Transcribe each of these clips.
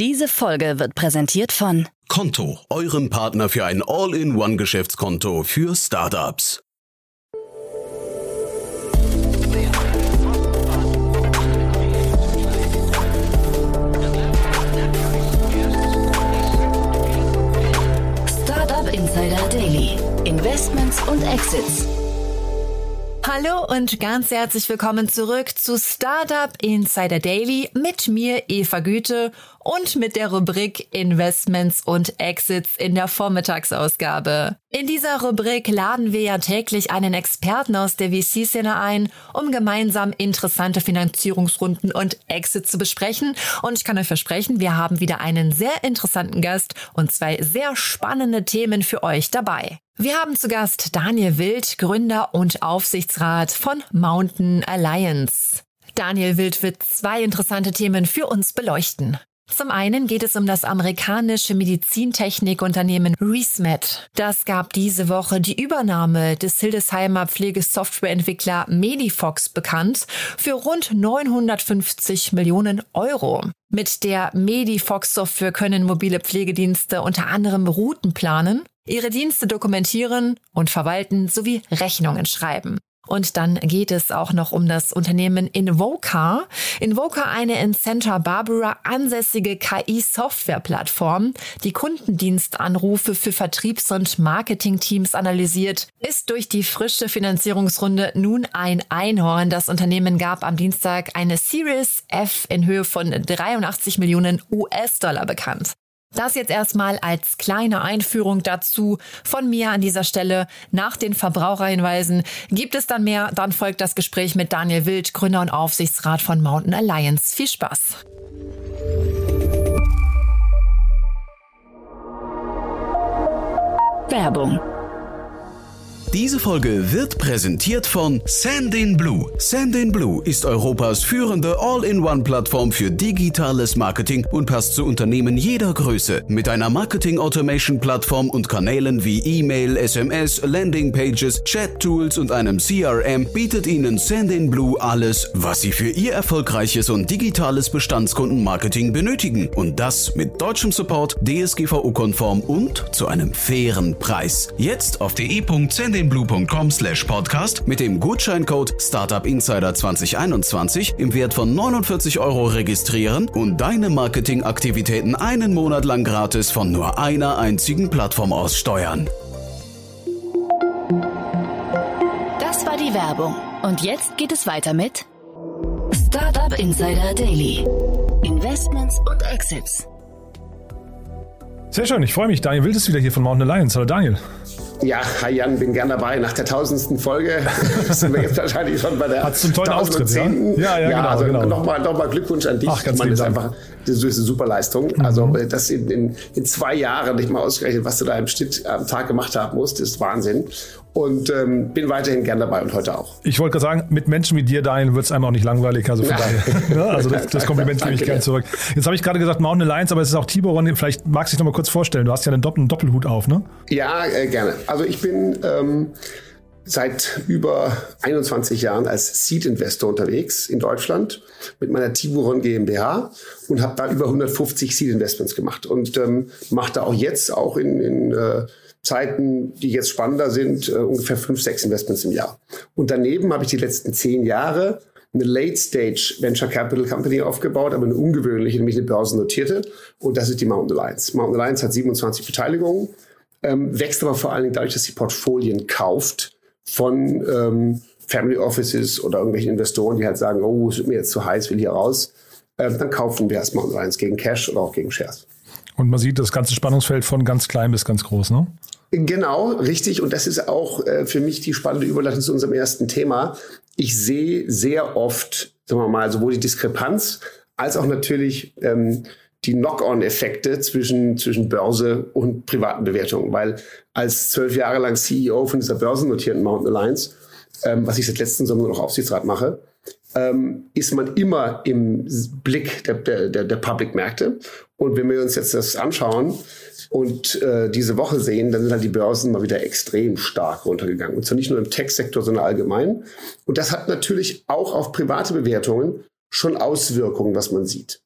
Diese Folge wird präsentiert von Konto, eurem Partner für ein All-in-One-Geschäftskonto für Startups. Startup Insider Daily. Investments und Exits. Hallo und ganz herzlich willkommen zurück zu Startup Insider Daily mit mir Eva Güte und mit der Rubrik Investments und Exits in der Vormittagsausgabe. In dieser Rubrik laden wir ja täglich einen Experten aus der VC-Szene ein, um gemeinsam interessante Finanzierungsrunden und Exits zu besprechen. Und ich kann euch versprechen, wir haben wieder einen sehr interessanten Gast und zwei sehr spannende Themen für euch dabei. Wir haben zu Gast Daniel Wild, Gründer und Aufsichtsrat von Mountain Alliance. Daniel Wild wird zwei interessante Themen für uns beleuchten. Zum einen geht es um das amerikanische Medizintechnikunternehmen ResMed. Das gab diese Woche die Übernahme des Hildesheimer Pflegesoftwareentwickler Medifox bekannt für rund 950 Millionen Euro. Mit der Medifox-Software können mobile Pflegedienste unter anderem Routen planen, ihre Dienste dokumentieren und verwalten sowie Rechnungen schreiben. Und dann geht es auch noch um das Unternehmen Invoca. Invoca, eine in Santa Barbara ansässige KI-Software-Plattform, die Kundendienstanrufe für Vertriebs- und Marketingteams analysiert, ist durch die frische Finanzierungsrunde nun ein Einhorn. Das Unternehmen gab am Dienstag eine Series F in Höhe von 83 Millionen US-Dollar bekannt. Das jetzt erstmal als kleine Einführung dazu von mir an dieser Stelle. Nach den Verbraucherhinweisen gibt es dann mehr. Dann folgt das Gespräch mit Daniel Wild, Gründer und Aufsichtsrat von Mountain Alliance. Viel Spaß! Werbung Diese Folge wird präsentiert von Sandin Blue. Sandin Blue ist Europas führende All-in-One-Plattform für digitales Marketing und passt zu Unternehmen jeder Größe. Mit einer Marketing-Automation-Plattform und Kanälen wie E-Mail, SMS, Landing-Pages, Chat-Tools und einem CRM bietet Ihnen Sandin Blue alles, was Sie für Ihr erfolgreiches und digitales Bestandskundenmarketing benötigen. Und das mit deutschem Support, DSGVO-konform und zu einem fairen Preis. Jetzt auf de.sandinblue.com slash podcast mit dem Gutscheincode Startup Insider 2021 im Wert von 49 Euro registrieren und deine Marketingaktivitäten einen Monat lang gratis von nur einer einzigen Plattform aus steuern. Das war die Werbung. Und jetzt geht es weiter mit Startup Insider Daily. Investments und Exits. Sehr schön, ich freue mich. Daniel Wild ist wieder hier von Mountain Alliance. Hallo Daniel. Ja, hi Jan, bin gern dabei. Nach der tausendsten Folge sind wir jetzt wahrscheinlich schon bei der Hat's einen tollen Auftritt, ja? 1000. Ja, ja, genau, also genau. Nochmal, nochmal Glückwunsch an dich. Ach, ganz lieben das ist einfach das ist eine super Leistung. Also das in, in, in zwei Jahren nicht mal ausgerechnet, was du da im Schnitt am Tag gemacht haben musst, ist Wahnsinn. Und ähm, bin weiterhin gern dabei und heute auch. Ich wollte gerade sagen, mit Menschen wie dir, Daniel, wird es einem auch nicht langweilig. Also von daher. Ne? Also das, das Kompliment gebe ich dir. zurück. Jetzt habe ich gerade gesagt Mountain Alliance, aber es ist auch Tiboron. Vielleicht magst du dich noch mal kurz vorstellen. Du hast ja einen, Doppel einen Doppelhut auf, ne? Ja, äh, gerne. Also ich bin ähm, seit über 21 Jahren als Seed-Investor unterwegs in Deutschland mit meiner Tiburon GmbH und habe da über 150 Seed-Investments gemacht und ähm, mache da auch jetzt, auch in, in äh, Zeiten, die jetzt spannender sind, äh, ungefähr fünf, sechs Investments im Jahr. Und daneben habe ich die letzten zehn Jahre eine Late-Stage Venture Capital Company aufgebaut, aber eine ungewöhnliche, nämlich eine börsennotierte. Und das ist die Mountain Alliance. Mountain Alliance hat 27 Beteiligungen, ähm, wächst aber vor allen Dingen dadurch, dass sie Portfolien kauft von ähm, Family Offices oder irgendwelchen Investoren, die halt sagen, oh, es wird mir jetzt zu heiß, will hier raus. Ähm, dann kaufen wir erst Mountain Alliance gegen Cash oder auch gegen Shares. Und man sieht das ganze Spannungsfeld von ganz klein bis ganz groß, ne? Genau, richtig. Und das ist auch äh, für mich die spannende Überleitung zu unserem ersten Thema. Ich sehe sehr oft, sagen wir mal, sowohl die Diskrepanz als auch natürlich ähm, die Knock-on-Effekte zwischen, zwischen Börse und privaten Bewertungen. Weil als zwölf Jahre lang CEO von dieser börsennotierten Mountain Alliance, ähm, was ich seit letzten Sommer noch Aufsichtsrat mache, ähm, ist man immer im Blick der, der, der, Public-Märkte. Und wenn wir uns jetzt das anschauen und äh, diese Woche sehen, dann sind halt die Börsen mal wieder extrem stark runtergegangen. Und zwar nicht nur im Tech-Sektor, sondern allgemein. Und das hat natürlich auch auf private Bewertungen schon Auswirkungen, was man sieht.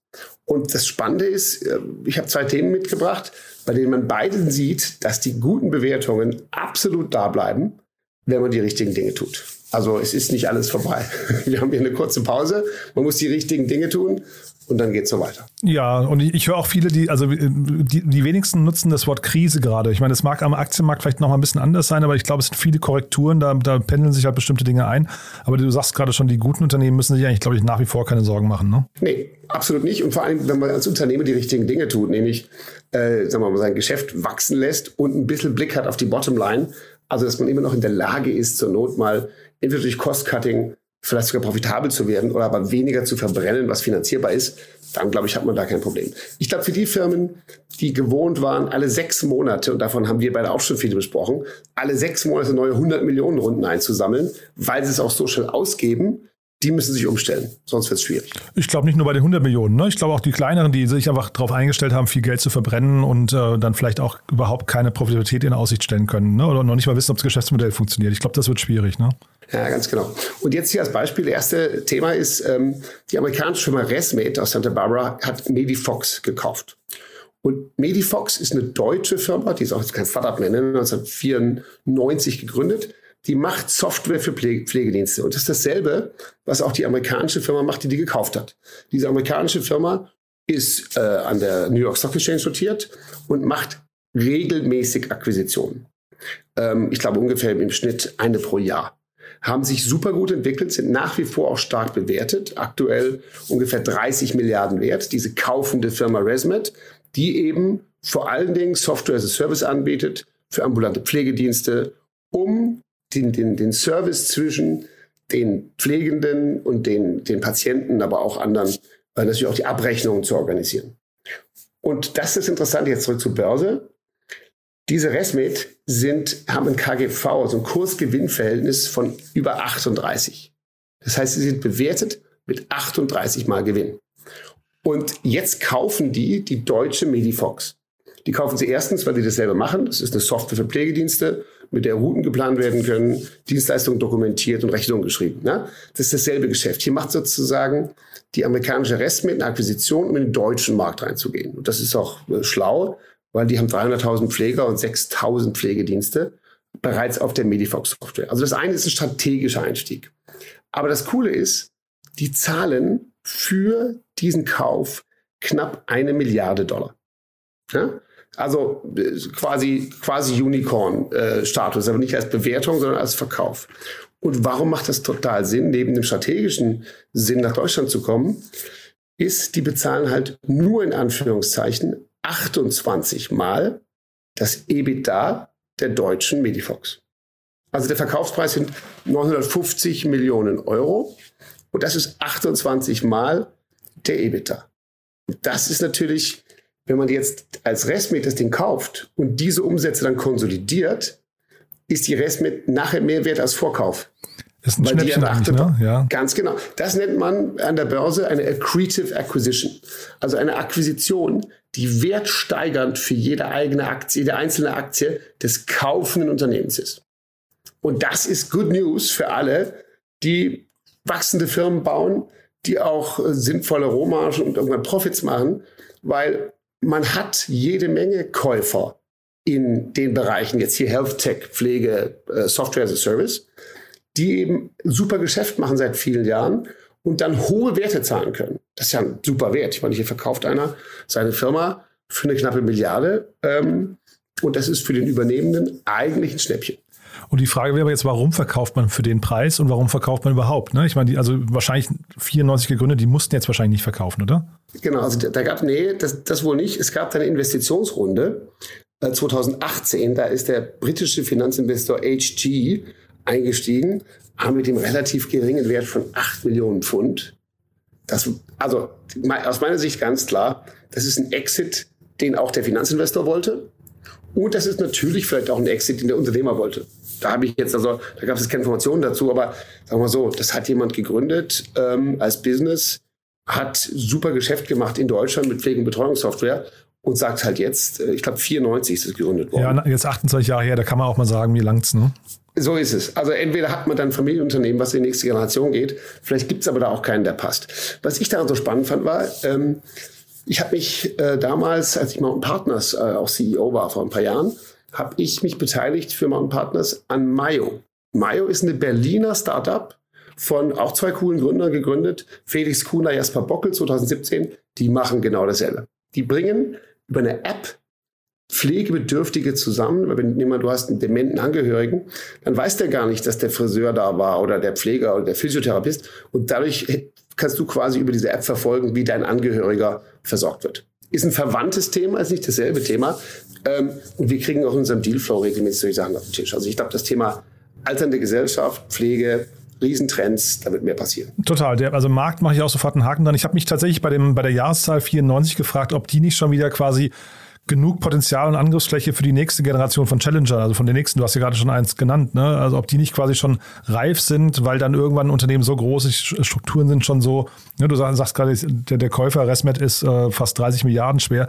Und das Spannende ist, äh, ich habe zwei Themen mitgebracht, bei denen man beiden sieht, dass die guten Bewertungen absolut da bleiben, wenn man die richtigen Dinge tut. Also es ist nicht alles vorbei. Wir haben hier eine kurze Pause. Man muss die richtigen Dinge tun und dann geht es so weiter. Ja, und ich, ich höre auch viele, die, also die, die wenigsten nutzen das Wort Krise gerade. Ich meine, das mag am Aktienmarkt vielleicht noch mal ein bisschen anders sein, aber ich glaube, es sind viele Korrekturen, da, da pendeln sich halt bestimmte Dinge ein. Aber du sagst gerade schon, die guten Unternehmen müssen sich eigentlich, glaube ich, nach wie vor keine Sorgen machen. Ne? Nee, absolut nicht. Und vor allem, wenn man als Unternehmer die richtigen Dinge tut, nämlich äh, sagen wir mal, sein Geschäft wachsen lässt und ein bisschen Blick hat auf die Bottomline, also dass man immer noch in der Lage ist, zur Not mal entweder durch Cost-Cutting vielleicht sogar profitabel zu werden oder aber weniger zu verbrennen, was finanzierbar ist, dann glaube ich, hat man da kein Problem. Ich glaube, für die Firmen, die gewohnt waren, alle sechs Monate, und davon haben wir beide auch schon viele besprochen, alle sechs Monate neue 100 Millionen Runden einzusammeln, weil sie es auch so schnell ausgeben, die müssen sich umstellen, sonst wird es schwierig. Ich glaube nicht nur bei den 100 Millionen, ne? ich glaube auch die kleineren, die sich einfach darauf eingestellt haben, viel Geld zu verbrennen und äh, dann vielleicht auch überhaupt keine Profitabilität in Aussicht stellen können ne? oder noch nicht mal wissen, ob das Geschäftsmodell funktioniert. Ich glaube, das wird schwierig. Ne? Ja, ganz genau. Und jetzt hier als Beispiel, das erste Thema ist, ähm, die amerikanische Firma Resmate aus Santa Barbara hat Medifox gekauft. Und Medifox ist eine deutsche Firma, die ist auch kein Startup mehr, 1994 gegründet die macht Software für Pflegedienste. Und das ist dasselbe, was auch die amerikanische Firma macht, die die gekauft hat. Diese amerikanische Firma ist äh, an der New York Stock Exchange notiert und macht regelmäßig Akquisitionen. Ähm, ich glaube ungefähr im Schnitt eine pro Jahr. Haben sich super gut entwickelt, sind nach wie vor auch stark bewertet. Aktuell ungefähr 30 Milliarden wert. Diese kaufende Firma Resmed, die eben vor allen Dingen Software as a Service anbietet für ambulante Pflegedienste, um den, den, den Service zwischen den Pflegenden und den, den Patienten, aber auch anderen, äh, natürlich auch die Abrechnungen zu organisieren. Und das ist interessant, jetzt zurück zur Börse. Diese Resmed sind, haben ein KGV, also ein Kursgewinnverhältnis von über 38. Das heißt, sie sind bewertet mit 38 mal Gewinn. Und jetzt kaufen die die deutsche Medifox. Die kaufen sie erstens, weil die dasselbe machen. Das ist eine Software für Pflegedienste mit der Routen geplant werden können, Dienstleistungen dokumentiert und Rechnungen geschrieben. Ne? Das ist dasselbe Geschäft. Hier macht sozusagen die amerikanische Rest mit einer Akquisition, um in den deutschen Markt reinzugehen. Und das ist auch äh, schlau, weil die haben 300.000 Pfleger und 6.000 Pflegedienste bereits auf der Medifox-Software. Also das eine ist ein strategischer Einstieg. Aber das Coole ist, die zahlen für diesen Kauf knapp eine Milliarde Dollar. Ja? Also quasi, quasi Unicorn-Status, aber nicht als Bewertung, sondern als Verkauf. Und warum macht das total Sinn, neben dem strategischen Sinn nach Deutschland zu kommen, ist, die bezahlen halt nur in Anführungszeichen 28 Mal das EBITDA der deutschen Medifox. Also der Verkaufspreis sind 950 Millionen Euro und das ist 28 Mal der EBITDA. Das ist natürlich wenn man jetzt als Restmet das Ding kauft und diese Umsätze dann konsolidiert, ist die Restmet nachher mehr wert als Vorkauf. Das ist ein Weil Schnäppchen ne? ja. Ganz genau. Das nennt man an der Börse eine accretive acquisition. Also eine Akquisition, die wertsteigernd für jede eigene Aktie, jede einzelne Aktie des kaufenden Unternehmens ist. Und das ist Good News für alle, die wachsende Firmen bauen, die auch sinnvolle Rohmargen und irgendwann Profits machen, weil man hat jede Menge Käufer in den Bereichen, jetzt hier Health Tech, Pflege, äh, Software as a Service, die eben super Geschäft machen seit vielen Jahren und dann hohe Werte zahlen können. Das ist ja ein super Wert. Ich meine, hier verkauft einer seine Firma für eine knappe Milliarde ähm, und das ist für den Übernehmenden eigentlich ein Schnäppchen. Und die Frage wäre jetzt, warum verkauft man für den Preis und warum verkauft man überhaupt? Ne? Ich meine, die, also wahrscheinlich 94 gegründet, die mussten jetzt wahrscheinlich nicht verkaufen, oder? Genau, also da, gab, nee, das, das wohl nicht. Es gab eine Investitionsrunde äh, 2018, da ist der britische Finanzinvestor HG eingestiegen, mit dem relativ geringen Wert von 8 Millionen Pfund. Das, also aus meiner Sicht ganz klar, das ist ein Exit, den auch der Finanzinvestor wollte. Und das ist natürlich vielleicht auch ein Exit, den der Unternehmer wollte da habe ich jetzt, also da gab es keine Informationen dazu, aber sagen wir so, das hat jemand gegründet ähm, als Business, hat super Geschäft gemacht in Deutschland mit Pflege- und Betreuungssoftware und sagt halt jetzt, äh, ich glaube 94 ist es gegründet worden. Ja, jetzt 28 Jahre her, da kann man auch mal sagen, mir langt's, ne? So ist es. Also entweder hat man dann ein Familienunternehmen, was in die nächste Generation geht, vielleicht gibt es aber da auch keinen, der passt. Was ich daran so spannend fand, war, ähm, Ich habe mich äh, damals, als ich Mountain Partners äh, auch CEO war vor ein paar Jahren, habe ich mich beteiligt für Mountain Partners an Mayo. Mayo ist eine Berliner Startup von auch zwei coolen Gründern gegründet, Felix Kuhner, Jasper Bockel 2017. Die machen genau dasselbe. Die bringen über eine App Pflegebedürftige zusammen. Wenn jemand, du hast einen dementen Angehörigen, dann weiß der gar nicht, dass der Friseur da war oder der Pfleger oder der Physiotherapeut. Und dadurch kannst du quasi über diese App verfolgen, wie dein Angehöriger versorgt wird. Ist ein verwandtes Thema, ist nicht dasselbe Thema. Ähm, und wir kriegen auch in unserem Dealflow regelmäßig solche Sachen auf den Tisch. Also ich glaube, das Thema alternde Gesellschaft, Pflege, Riesentrends, da wird mehr passieren. Total. Der, also Markt mache ich auch sofort einen Haken dran. Ich habe mich tatsächlich bei, dem, bei der Jahreszahl 94 gefragt, ob die nicht schon wieder quasi genug Potenzial und Angriffsfläche für die nächste Generation von Challenger, also von den nächsten, du hast ja gerade schon eins genannt, ne? Also ob die nicht quasi schon reif sind, weil dann irgendwann Unternehmen so große Strukturen sind schon so, ne? du sagst, sagst gerade, der, der Käufer Resmet ist äh, fast 30 Milliarden schwer.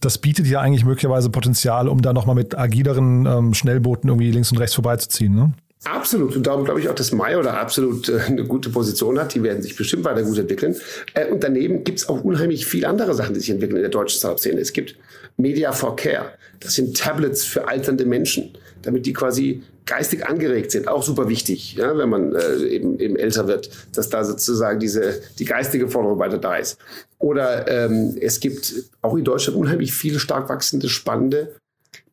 Das bietet ja eigentlich möglicherweise Potenzial, um da nochmal mit agileren ähm, Schnellbooten irgendwie links und rechts vorbeizuziehen. Ne? Absolut. Und darum glaube ich auch, dass Mayo da absolut äh, eine gute Position hat. Die werden sich bestimmt weiter gut entwickeln. Äh, und daneben gibt es auch unheimlich viele andere Sachen, die sich entwickeln in der deutschen Startup-Szene. Es gibt Media for Care. Das sind Tablets für alternde Menschen, damit die quasi geistig angeregt sind. Auch super wichtig, ja, wenn man äh, eben, eben älter wird, dass da sozusagen diese, die geistige Forderung weiter da ist. Oder ähm, es gibt auch in Deutschland unheimlich viele stark wachsende, spannende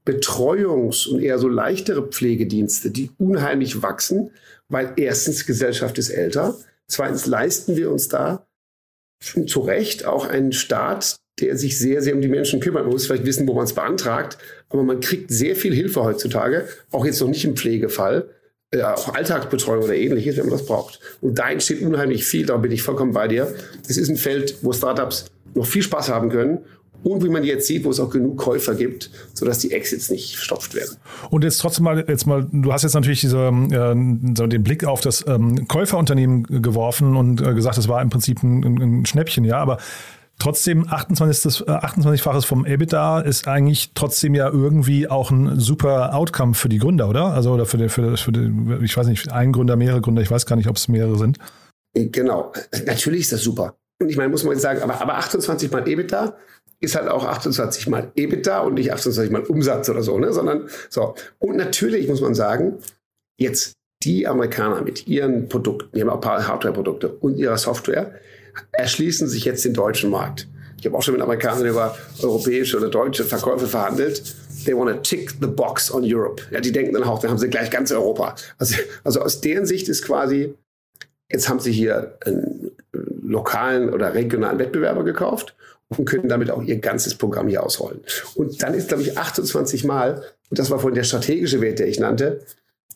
Betreuungs- und eher so leichtere Pflegedienste, die unheimlich wachsen, weil erstens Gesellschaft ist älter, zweitens leisten wir uns da zu Recht auch einen Staat, der sich sehr, sehr um die Menschen kümmert. Man muss vielleicht wissen, wo man es beantragt, aber man kriegt sehr viel Hilfe heutzutage, auch jetzt noch nicht im Pflegefall, äh, auch Alltagsbetreuung oder ähnliches, wenn man das braucht. Und da entsteht unheimlich viel, da bin ich vollkommen bei dir. Es ist ein Feld, wo Startups noch viel Spaß haben können und wie man jetzt sieht, wo es auch genug Käufer gibt, sodass die Exits nicht verstopft werden. Und jetzt trotzdem mal, jetzt mal, du hast jetzt natürlich diese, äh, den Blick auf das ähm, Käuferunternehmen geworfen und äh, gesagt, es war im Prinzip ein, ein Schnäppchen, ja, aber Trotzdem 28, 28-faches äh, vom EBITDA ist eigentlich trotzdem ja irgendwie auch ein super Outcome für die Gründer, oder? Also oder für, die, für, für die, ich weiß nicht, ein Gründer, mehrere Gründer, ich weiß gar nicht, ob es mehrere sind. Genau, natürlich ist das super. Und ich meine, muss man jetzt sagen, aber, aber 28 mal EBITDA ist halt auch 28 mal EBITDA und nicht 28 mal Umsatz oder so, ne? sondern so. Und natürlich muss man sagen, jetzt die Amerikaner mit ihren Produkten, die haben auch ein paar Hardware-Produkte und ihrer Software, erschließen sich jetzt den deutschen Markt. Ich habe auch schon mit Amerikanern über europäische oder deutsche Verkäufe verhandelt. They want to tick the box on Europe. Ja, die denken dann auch, dann haben sie gleich ganz Europa. Also, also aus deren Sicht ist quasi, jetzt haben sie hier einen lokalen oder regionalen Wettbewerber gekauft und können damit auch ihr ganzes Programm hier ausrollen. Und dann ist, glaube ich, 28 Mal, und das war vorhin der strategische Wert, der ich nannte,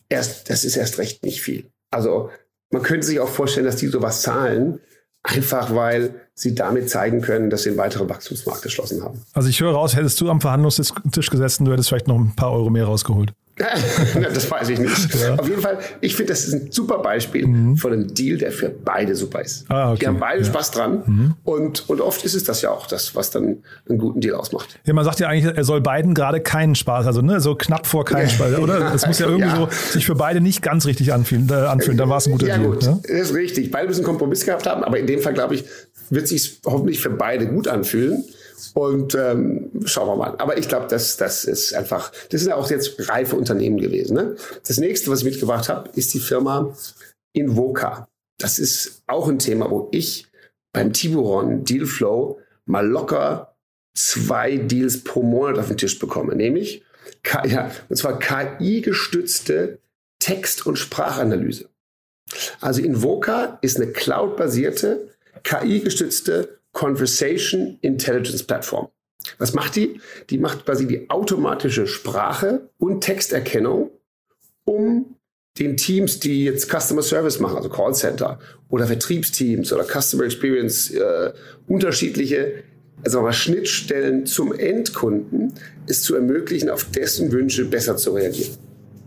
erst, das ist erst recht nicht viel. Also man könnte sich auch vorstellen, dass die sowas zahlen, einfach weil sie damit zeigen können, dass sie einen weiteren Wachstumsmarkt erschlossen haben. Also ich höre raus, hättest du am Verhandlungstisch gesessen, du hättest vielleicht noch ein paar Euro mehr rausgeholt. das weiß ich nicht. Ja. Auf jeden Fall, ich finde, das ist ein super Beispiel mhm. von einem Deal, der für beide super ist. Ah, okay. Die haben beide ja. Spaß dran. Mhm. Und, und oft ist es das ja auch, das, was dann einen guten Deal ausmacht. Ja, man sagt ja eigentlich, er soll beiden gerade keinen Spaß, also ne, so knapp vor keinen Spaß, oder? Es muss ja irgendwie ja. so sich für beide nicht ganz richtig anfühlen. Äh, anfühlen. Dann war es ein guter ja, Deal. Gut. Ne? Das ist richtig. Beide müssen einen Kompromiss gehabt haben, aber in dem Fall, glaube ich, wird sich hoffentlich für beide gut anfühlen. Und ähm, schauen wir mal. Aber ich glaube, das, das ist einfach, das sind ja auch jetzt reife Unternehmen gewesen. Ne? Das nächste, was ich mitgebracht habe, ist die Firma Invoca. Das ist auch ein Thema, wo ich beim Tiburon Dealflow mal locker zwei Deals pro Monat auf den Tisch bekomme. Nämlich, ja, und zwar KI-gestützte Text- und Sprachanalyse. Also Invoca ist eine cloud-basierte, KI-gestützte Conversation Intelligence Platform. Was macht die? Die macht quasi die automatische Sprache und Texterkennung, um den Teams, die jetzt Customer Service machen, also Callcenter oder Vertriebsteams oder Customer Experience, äh, unterschiedliche also mal Schnittstellen zum Endkunden, es zu ermöglichen, auf dessen Wünsche besser zu reagieren.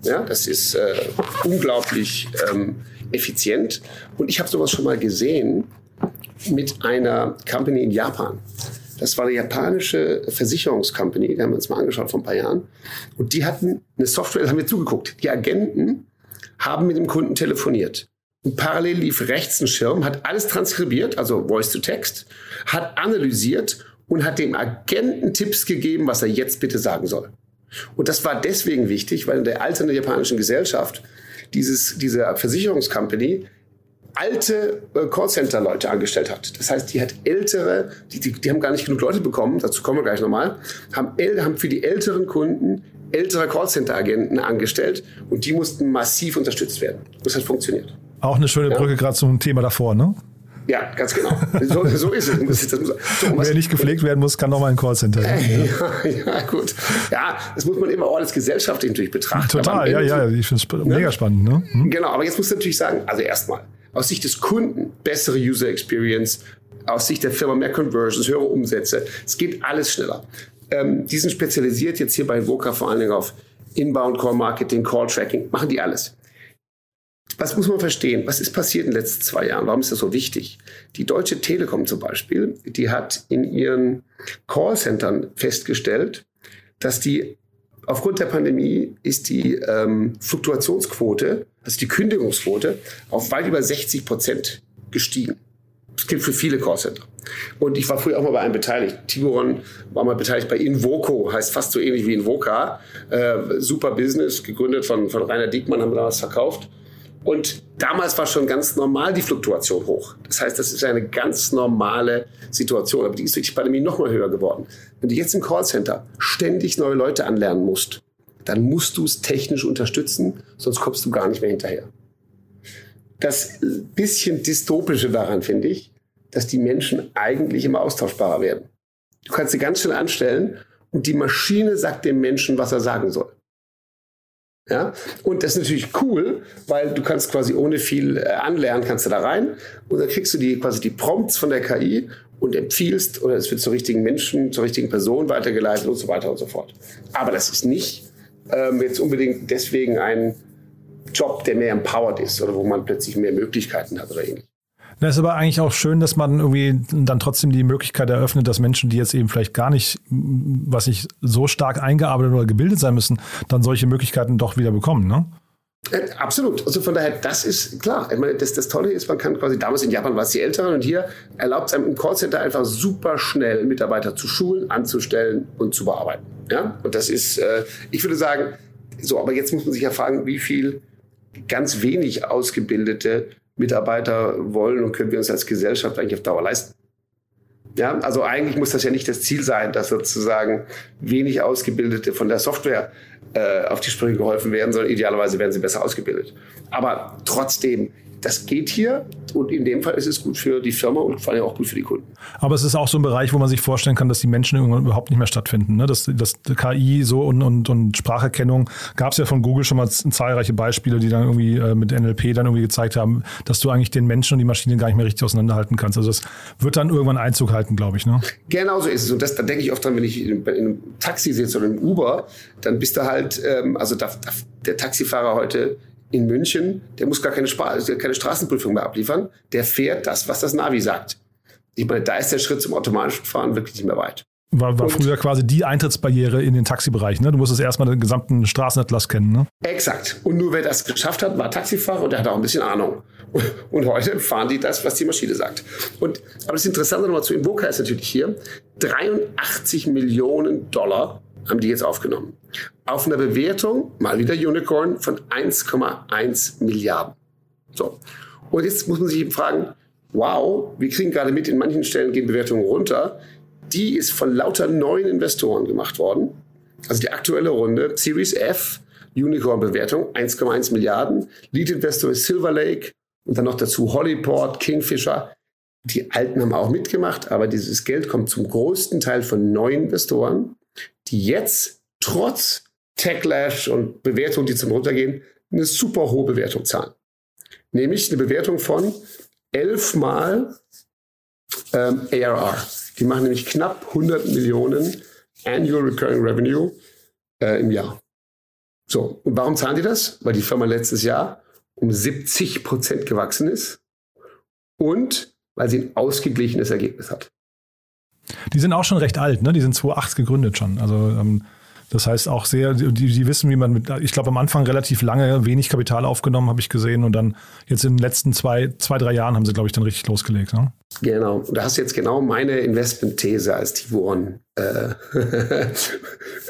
Ja, das ist äh, unglaublich ähm, effizient. Und ich habe sowas schon mal gesehen mit einer Company in Japan. Das war eine japanische Versicherungscompany, die haben wir uns mal angeschaut vor ein paar Jahren. Und die hatten eine Software, da haben wir zugeguckt. Die Agenten haben mit dem Kunden telefoniert. Und parallel lief rechts ein Schirm, hat alles transkribiert, also Voice to Text, hat analysiert und hat dem Agenten Tipps gegeben, was er jetzt bitte sagen soll. Und das war deswegen wichtig, weil in der alternden japanischen Gesellschaft dieses, diese Versicherungscompany alte äh, Callcenter-Leute angestellt hat. Das heißt, die hat ältere, die, die, die haben gar nicht genug Leute bekommen, dazu kommen wir gleich nochmal, haben, haben für die älteren Kunden ältere Callcenter-Agenten angestellt und die mussten massiv unterstützt werden. Das hat funktioniert. Auch eine schöne Brücke ja. gerade zum Thema davor, ne? Ja, ganz genau. So, so ist es. Das muss, so, Wer nicht gepflegt werden muss, kann nochmal ein Callcenter. Äh, ja, ja, gut. Ja, das muss man immer auch als gesellschaftlich natürlich betrachten. Total, ja, ja. Ich finde es ne? mega spannend. Ne? Hm? Genau, aber jetzt muss du natürlich sagen, also erstmal, aus Sicht des Kunden bessere User Experience, aus Sicht der Firma mehr Conversions, höhere Umsätze. Es geht alles schneller. Ähm, die sind spezialisiert jetzt hier bei Voca vor allen Dingen auf Inbound Call Marketing, Call Tracking, machen die alles. Was muss man verstehen? Was ist passiert in den letzten zwei Jahren? Warum ist das so wichtig? Die Deutsche Telekom zum Beispiel, die hat in ihren Callcentern festgestellt, dass die aufgrund der Pandemie ist die ähm, Fluktuationsquote, also die Kündigungsquote, auf weit über 60 Prozent gestiegen. Das gilt für viele Callcenter. Und ich war früher auch mal bei einem beteiligt. Tiburon war mal beteiligt bei Invoco, heißt fast so ähnlich wie Invoca. Äh, super Business, gegründet von, von Rainer Diekmann, haben wir damals verkauft. Und damals war schon ganz normal die Fluktuation hoch. Das heißt, das ist eine ganz normale Situation. Aber die ist durch die Pandemie noch mal höher geworden. Wenn du jetzt im Callcenter ständig neue Leute anlernen musst, dann musst du es technisch unterstützen, sonst kommst du gar nicht mehr hinterher. Das bisschen dystopische daran finde ich, dass die Menschen eigentlich immer austauschbarer werden. Du kannst sie ganz schnell anstellen und die Maschine sagt dem Menschen, was er sagen soll. Ja? Und das ist natürlich cool, weil du kannst quasi ohne viel äh, anlernen, kannst du da rein und dann kriegst du die quasi die Prompts von der KI und empfiehlst oder es wird zur richtigen Menschen, zur richtigen Person weitergeleitet und so weiter und so fort. Aber das ist nicht ähm, jetzt unbedingt deswegen ein Job, der mehr empowered ist oder wo man plötzlich mehr Möglichkeiten hat oder ähnlich. Das ist aber eigentlich auch schön, dass man irgendwie dann trotzdem die Möglichkeit eröffnet, dass Menschen, die jetzt eben vielleicht gar nicht, was nicht so stark eingearbeitet oder gebildet sein müssen, dann solche Möglichkeiten doch wieder bekommen, ne? Äh, absolut. Also von daher, das ist klar. Ich meine, das, das Tolle ist, man kann quasi, damals in Japan war es die Älteren und hier erlaubt es einem im Callcenter einfach super schnell Mitarbeiter zu schulen, anzustellen und zu bearbeiten. Ja? Und das ist, äh, ich würde sagen, so, aber jetzt muss man sich ja fragen, wie viel ganz wenig ausgebildete Mitarbeiter wollen und können wir uns als Gesellschaft eigentlich auf Dauer leisten. Ja, also eigentlich muss das ja nicht das Ziel sein, dass sozusagen wenig Ausgebildete von der Software äh, auf die Sprünge geholfen werden, sondern idealerweise werden sie besser ausgebildet. Aber trotzdem das geht hier und in dem Fall ist es gut für die Firma und vor allem auch gut für die Kunden. Aber es ist auch so ein Bereich, wo man sich vorstellen kann, dass die Menschen irgendwann überhaupt nicht mehr stattfinden. Ne? Das, das KI so und, und, und Spracherkennung gab es ja von Google schon mal zahlreiche Beispiele, die dann irgendwie äh, mit NLP dann irgendwie gezeigt haben, dass du eigentlich den Menschen und die Maschine gar nicht mehr richtig auseinanderhalten kannst. Also das wird dann irgendwann Einzug halten, glaube ich. Ne? Genau so ist es. Und das, da denke ich oft dran, wenn ich in, in einem Taxi sitze oder im Uber, dann bist du halt, ähm, also da, da, der Taxifahrer heute in München, der muss gar keine, keine Straßenprüfung mehr abliefern. Der fährt das, was das Navi sagt. Ich meine, da ist der Schritt zum automatischen Fahren wirklich nicht mehr weit. War, war früher quasi die Eintrittsbarriere in den Taxibereich. Ne? Du musstest erstmal den gesamten Straßenatlas kennen. Ne? Exakt. Und nur wer das geschafft hat, war Taxifahrer und der hat auch ein bisschen Ahnung. Und heute fahren die das, was die Maschine sagt. Und, aber das Interessante nochmal zu Invoca ist natürlich hier, 83 Millionen Dollar haben die jetzt aufgenommen. Auf einer Bewertung, mal wieder Unicorn, von 1,1 Milliarden. So. Und jetzt muss man sich eben fragen, wow, wir kriegen gerade mit, in manchen Stellen gehen Bewertungen runter. Die ist von lauter neuen Investoren gemacht worden. Also die aktuelle Runde, Series F, Unicorn-Bewertung, 1,1 Milliarden. Lead-Investor ist Silver Lake und dann noch dazu Hollyport, Kingfisher. Die Alten haben auch mitgemacht, aber dieses Geld kommt zum größten Teil von neuen Investoren die jetzt trotz Techlash und Bewertungen, die zum Runtergehen, eine super hohe Bewertung zahlen. Nämlich eine Bewertung von elfmal ähm, ARR. Die machen nämlich knapp 100 Millionen Annual Recurring Revenue äh, im Jahr. So, und warum zahlen die das? Weil die Firma letztes Jahr um 70 Prozent gewachsen ist und weil sie ein ausgeglichenes Ergebnis hat. Die sind auch schon recht alt, ne? Die sind 2008 gegründet schon. Also ähm, Das heißt auch sehr, die, die wissen, wie man mit, ich glaube am Anfang relativ lange wenig Kapital aufgenommen, habe ich gesehen. Und dann jetzt in den letzten zwei, zwei drei Jahren haben sie, glaube ich, dann richtig losgelegt. Ne? Genau. Du hast jetzt genau meine Investmentthese als Tiburon äh,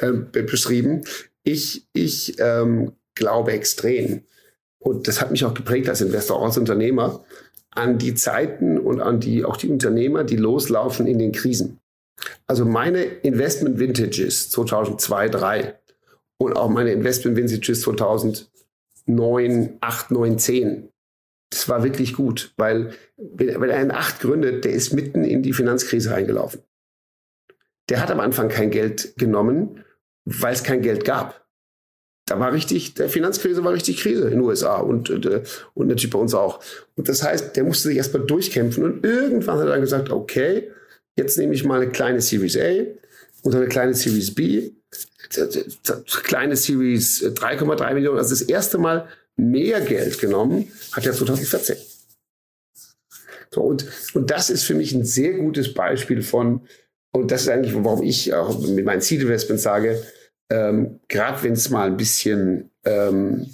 äh, beschrieben. Ich, ich ähm, glaube extrem, und das hat mich auch geprägt als Investor, als Unternehmer, an die Zeiten und an die, auch die Unternehmer, die loslaufen in den Krisen. Also meine Investment Vintages 2002, 2003 und auch meine Investment Vintages 2009, 8, 9, 10. Das war wirklich gut, weil wenn, er in 8 gründet, der ist mitten in die Finanzkrise reingelaufen. Der hat am Anfang kein Geld genommen, weil es kein Geld gab. Da war richtig, der Finanzkrise war richtig Krise in den USA und, äh, und natürlich bei uns auch. Und das heißt, der musste sich erstmal durchkämpfen und irgendwann hat er dann gesagt, okay, Jetzt nehme ich mal eine kleine Series A und eine kleine Series B, kleine Series 3,3 Millionen. Also das erste Mal mehr Geld genommen hat er 2014. So, und, und das ist für mich ein sehr gutes Beispiel von, und das ist eigentlich, warum ich auch mit meinen Seed Investments sage, ähm, gerade wenn es mal ein bisschen ähm,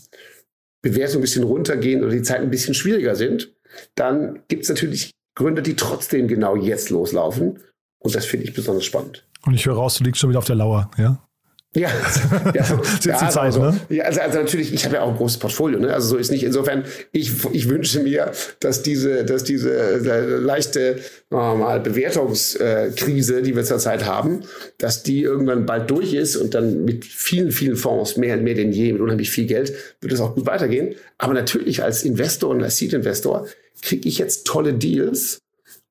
Bewertung ein bisschen runtergehen oder die Zeiten ein bisschen schwieriger sind, dann gibt es natürlich Gründer, die trotzdem genau jetzt loslaufen. Und das finde ich besonders spannend. Und ich höre raus, du liegst schon wieder auf der Lauer, ja? Ja, ja, so, ja Zeit, also, ne? ja also, also, natürlich, ich habe ja auch ein großes Portfolio, ne? Also so ist nicht. Insofern, ich, ich wünsche mir, dass diese, dass diese äh, leichte mal Bewertungskrise, die wir zurzeit haben, dass die irgendwann bald durch ist und dann mit vielen, vielen Fonds, mehr, mehr denn je, mit unheimlich viel Geld, wird es auch gut weitergehen. Aber natürlich als Investor und als Seed-Investor kriege ich jetzt tolle Deals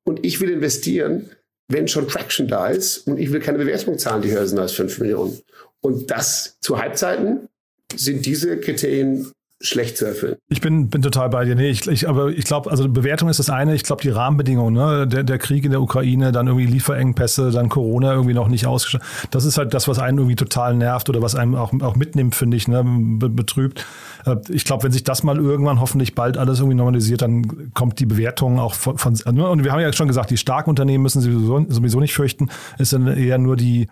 und ich will investieren, wenn schon Traction da ist und ich will keine Bewertung zahlen, die höher sind als 5 Millionen. Und das zu Halbzeiten sind diese Kriterien schlecht zu erfüllen. Ich bin, bin total bei dir. Nee, ich, ich, aber ich glaube, also Bewertung ist das eine. Ich glaube, die Rahmenbedingungen, ne? der, der Krieg in der Ukraine, dann irgendwie Lieferengpässe, dann Corona irgendwie noch nicht ausgeschlossen. Das ist halt das, was einen irgendwie total nervt oder was einem auch, auch mitnimmt, finde ich, ne? betrübt. Äh, ich glaube, wenn sich das mal irgendwann hoffentlich bald alles irgendwie normalisiert, dann kommt die Bewertung auch von, von ne? und wir haben ja schon gesagt, die starken Unternehmen müssen sie sowieso, sowieso nicht fürchten. Es sind eher nur die,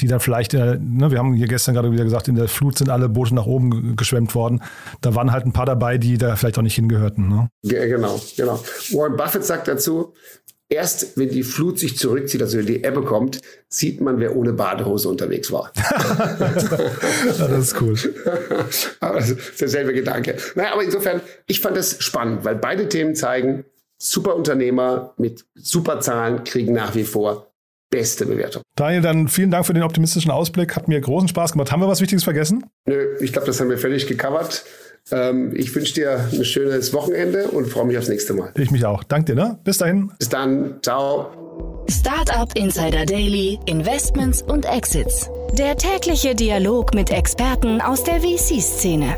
die dann vielleicht, äh, ne, wir haben hier gestern gerade wieder gesagt, in der Flut sind alle Boote nach oben geschwemmt worden. Da waren halt ein paar dabei, die da vielleicht auch nicht hingehörten. Ne? Genau, genau. Warren Buffett sagt dazu, erst wenn die Flut sich zurückzieht, also wenn die Ebbe kommt, sieht man, wer ohne Badehose unterwegs war. ja, das ist cool. aber das ist derselbe Gedanke. Naja, aber insofern, ich fand das spannend, weil beide Themen zeigen, super Unternehmer mit super Zahlen kriegen nach wie vor beste Bewertung. Daniel, dann vielen Dank für den optimistischen Ausblick. Hat mir großen Spaß gemacht. Haben wir was Wichtiges vergessen? Nö, ich glaube, das haben wir völlig gecovert. Ähm, ich wünsche dir ein schönes Wochenende und freue mich aufs nächste Mal. Ich mich auch. Danke dir, ne? Bis dahin. Bis dann. Ciao. Startup Insider Daily, Investments und Exits. Der tägliche Dialog mit Experten aus der VC-Szene.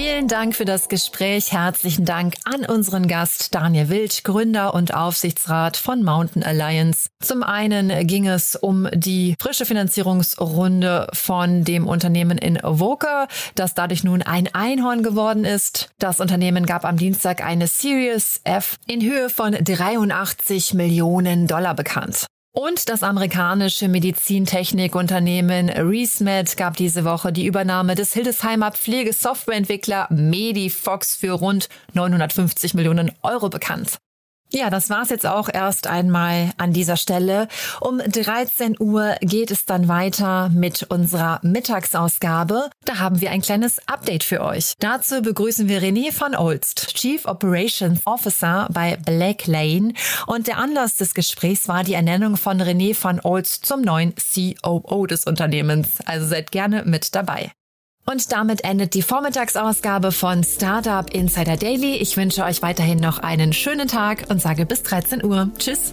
Vielen Dank für das Gespräch. Herzlichen Dank an unseren Gast Daniel Wild, Gründer und Aufsichtsrat von Mountain Alliance. Zum einen ging es um die frische Finanzierungsrunde von dem Unternehmen in Voker, das dadurch nun ein Einhorn geworden ist. Das Unternehmen gab am Dienstag eine Series F in Höhe von 83 Millionen Dollar bekannt. Und das amerikanische Medizintechnikunternehmen ResMed gab diese Woche die Übernahme des Hildesheimer Pflegesoftwareentwickler Medifox für rund 950 Millionen Euro bekannt. Ja, das war's jetzt auch erst einmal an dieser Stelle. Um 13 Uhr geht es dann weiter mit unserer Mittagsausgabe. Da haben wir ein kleines Update für euch. Dazu begrüßen wir René van Olst, Chief Operations Officer bei Black Lane. Und der Anlass des Gesprächs war die Ernennung von René van Olst zum neuen COO des Unternehmens. Also seid gerne mit dabei. Und damit endet die Vormittagsausgabe von Startup Insider Daily. Ich wünsche euch weiterhin noch einen schönen Tag und sage bis 13 Uhr. Tschüss.